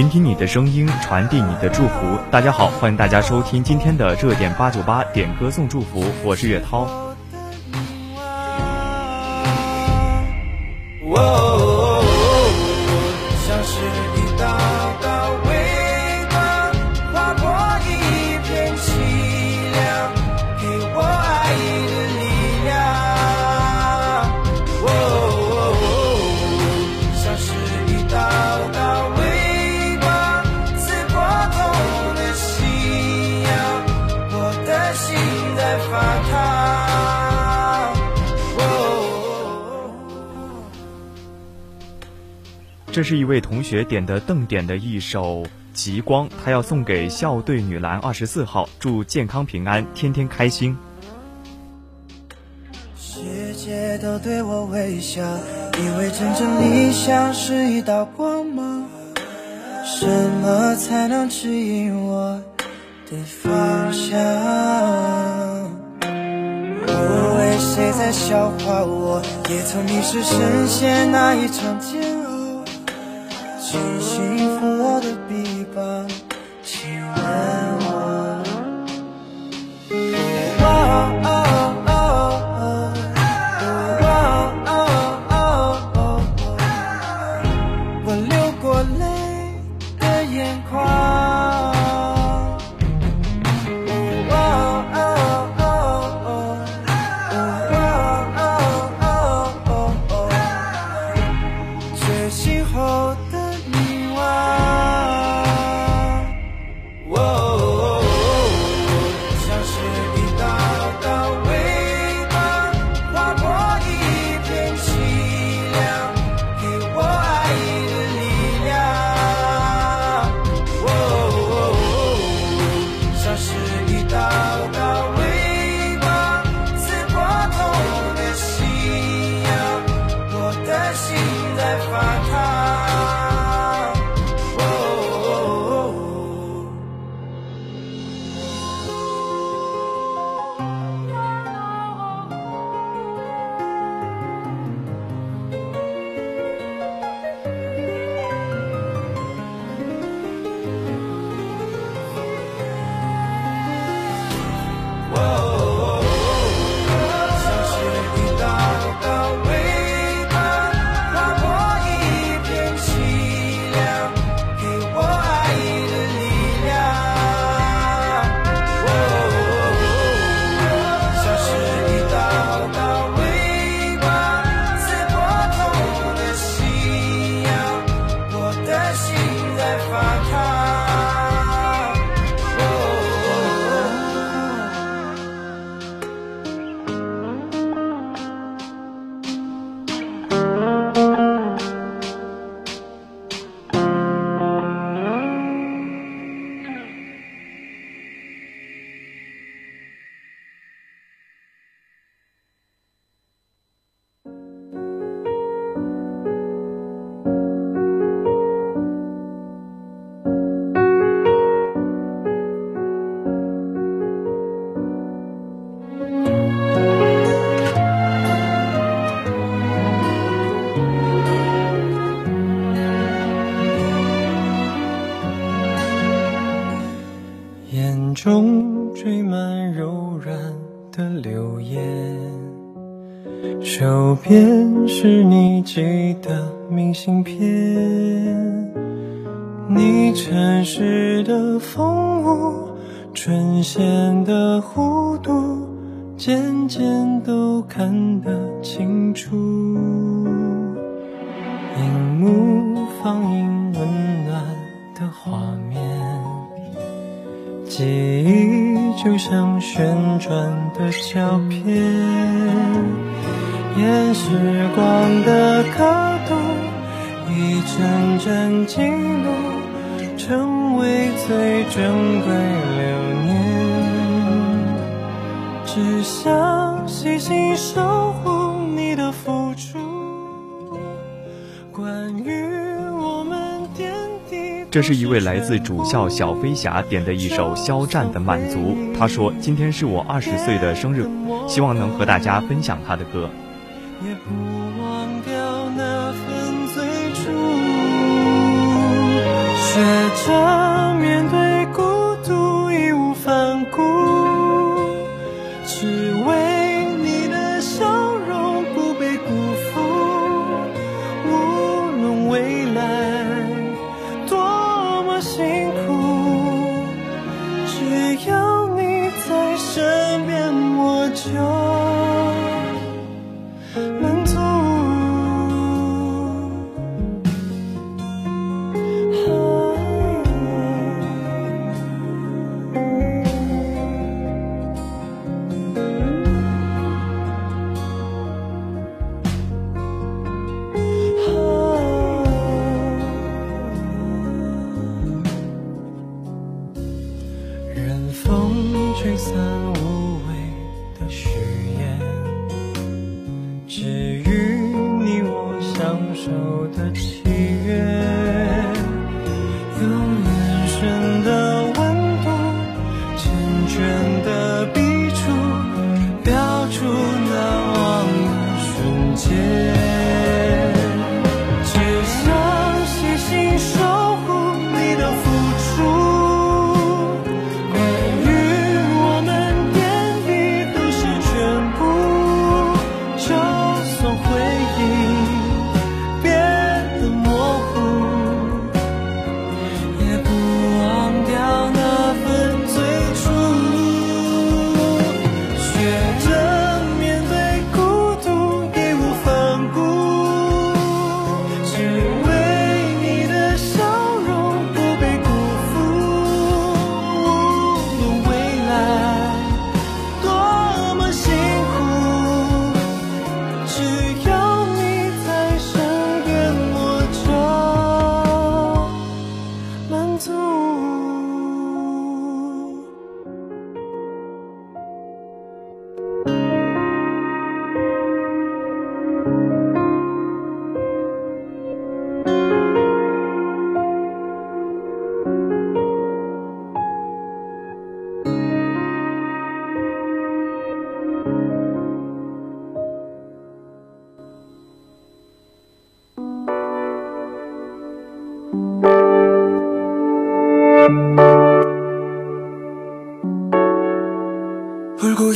聆听你的声音，传递你的祝福。大家好，欢迎大家收听今天的热点八九八点歌送祝福，我是岳涛。这是一位同学点的邓点的一首《极光》，他要送给校队女篮二十四号，祝健康平安，天天开心。世界都对我微笑，以为真正理想是一道光芒。什么才能指引我的方向？我为谁在笑话我？也曾迷失深陷那一场煎熬。中缀满柔软的流言，手边是你寄的明信片，你城市的风物，唇线的弧度，渐渐都看得清楚。荧幕放映记忆就像旋转的胶片，沿时光的刻度，一帧帧记录，成为最珍贵留念。只想细心守护。这是一位来自主校小飞侠点的一首肖战的满足他说今天是我二十岁的生日希望能和大家分享他的歌。也不忘掉那份最初学着面对的笔触标出难忘的瞬间。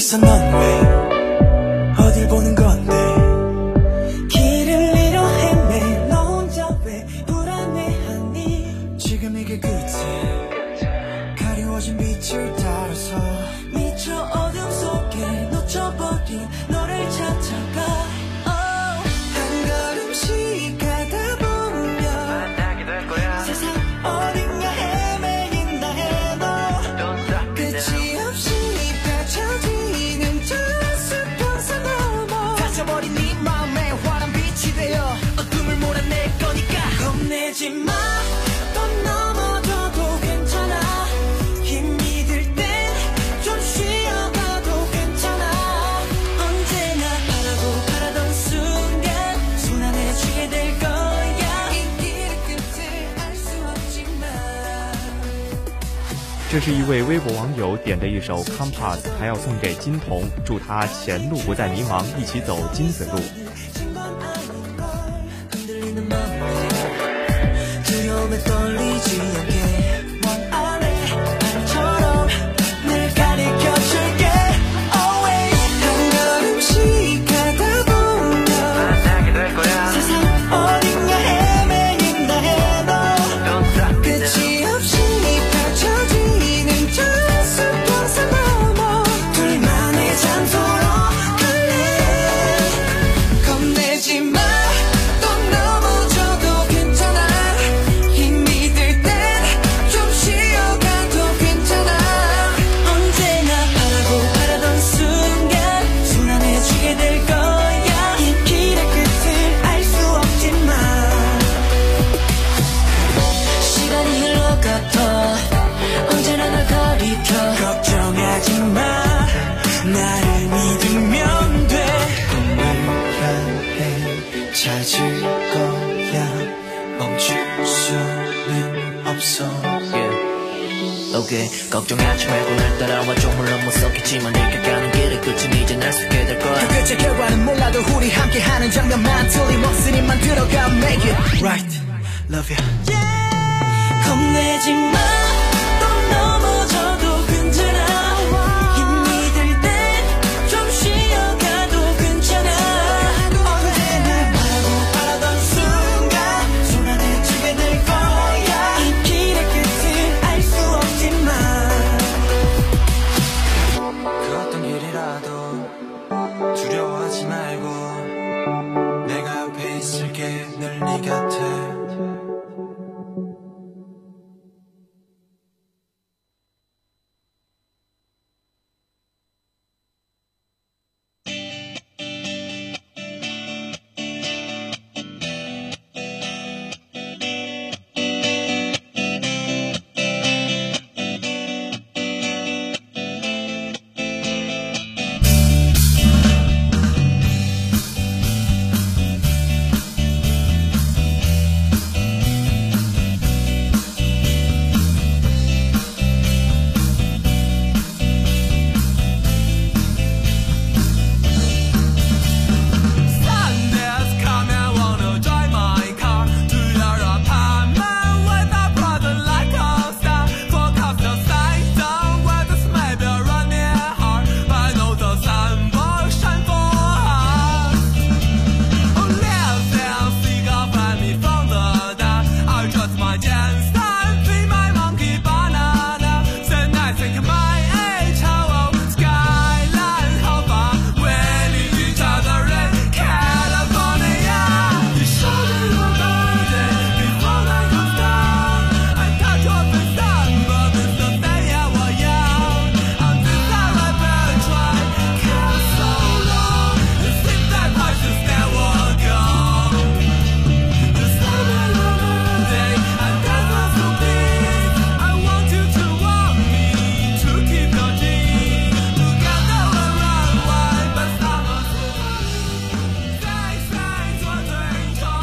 있어 넌왜 这是一位微博网友点的一首《Compass》，还要送给金童，祝他前路不再迷茫，一起走金子路。 걱정하지 말고 날 따라와. 조물로 무섭겠지만 이렇게 가는 길의 끝은 이제 날 속게 될 거야. 그 끝의 결과는 몰라도 우리 함께하는 장면만 틀림없으니 만들어가. Make it right. Love you yeah. 겁내지 마.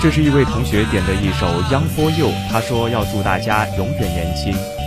这是一位同学点的一首 young for you 他说要祝大家永远年轻。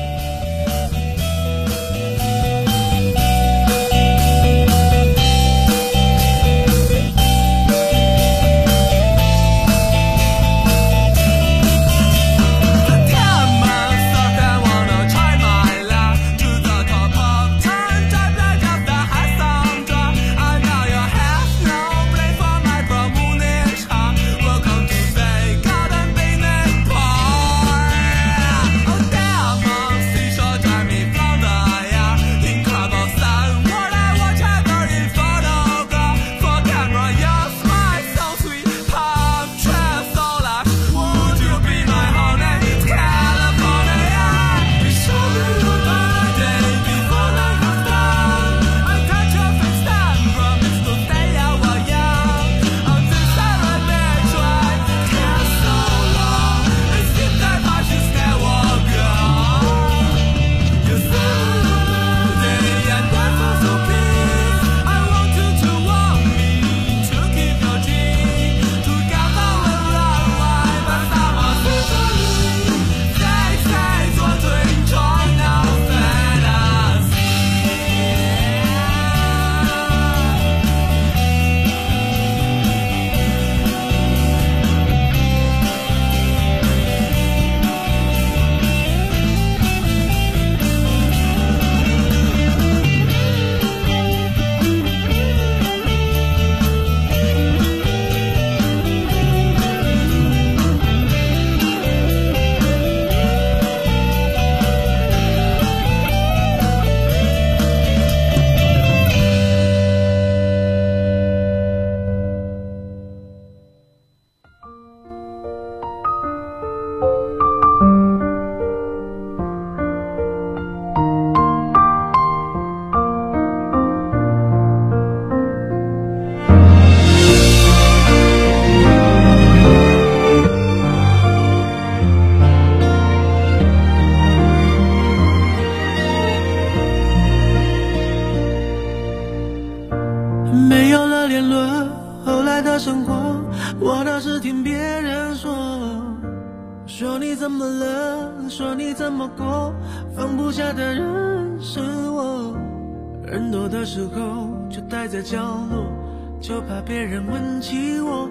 怕别人问起我。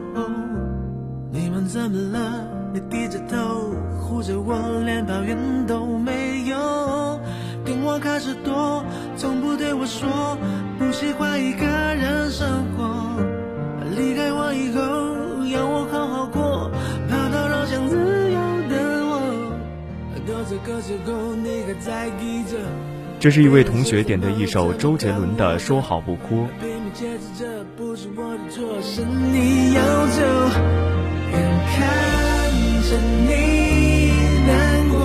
你们怎么了？你低着头护着我，连抱怨都没有。电话开始多，从不对我说不喜欢一个人生活。离开我以后，要我好好过，跑到老乡自由的我。到这个时候，你还在意着。这是一位同学点的一首周杰伦的《说好不哭》。解释这不是我的错，是你要走，眼看着你难过，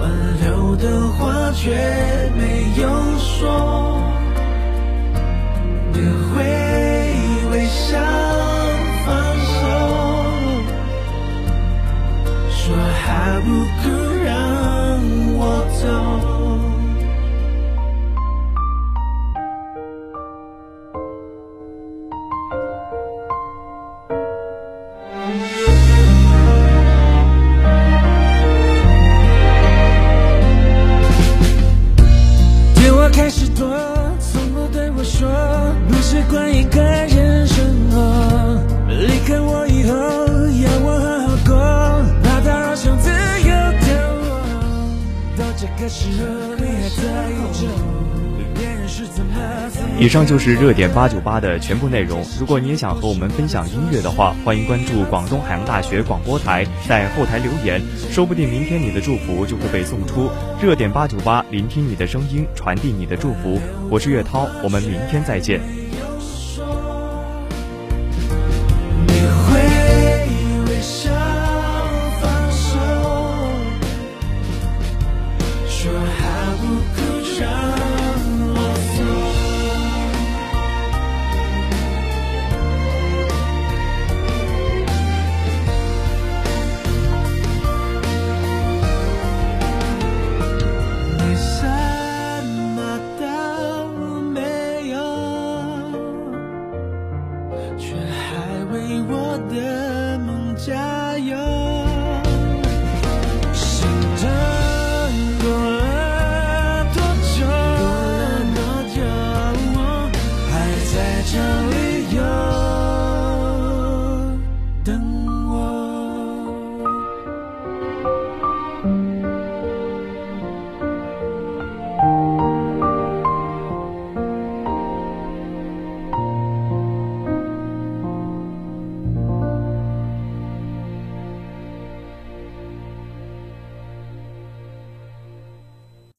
挽留的话却时候，你还在意着别人是怎么以上就是热点八九八的全部内容。如果你也想和我们分享音乐的话，欢迎关注广东海洋大学广播台，在后台留言，说不定明天你的祝福就会被送出。热点八九八，聆听你的声音，传递你的祝福。我是岳涛，我们明天再见。